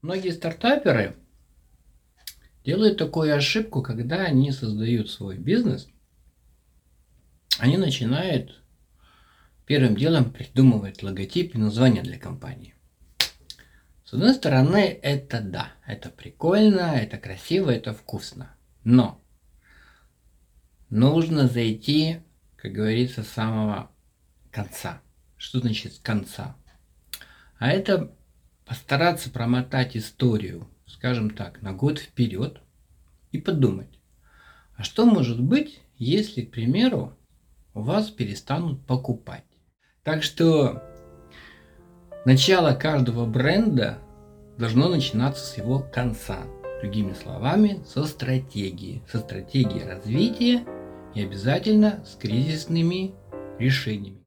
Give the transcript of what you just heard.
Многие стартаперы делают такую ошибку, когда они создают свой бизнес, они начинают первым делом придумывать логотип и название для компании. С одной стороны, это да, это прикольно, это красиво, это вкусно. Но нужно зайти, как говорится, с самого конца. Что значит с конца? А это постараться промотать историю, скажем так, на год вперед и подумать, а что может быть, если, к примеру, у вас перестанут покупать. Так что начало каждого бренда должно начинаться с его конца. Другими словами, со стратегии. Со стратегии развития и обязательно с кризисными решениями.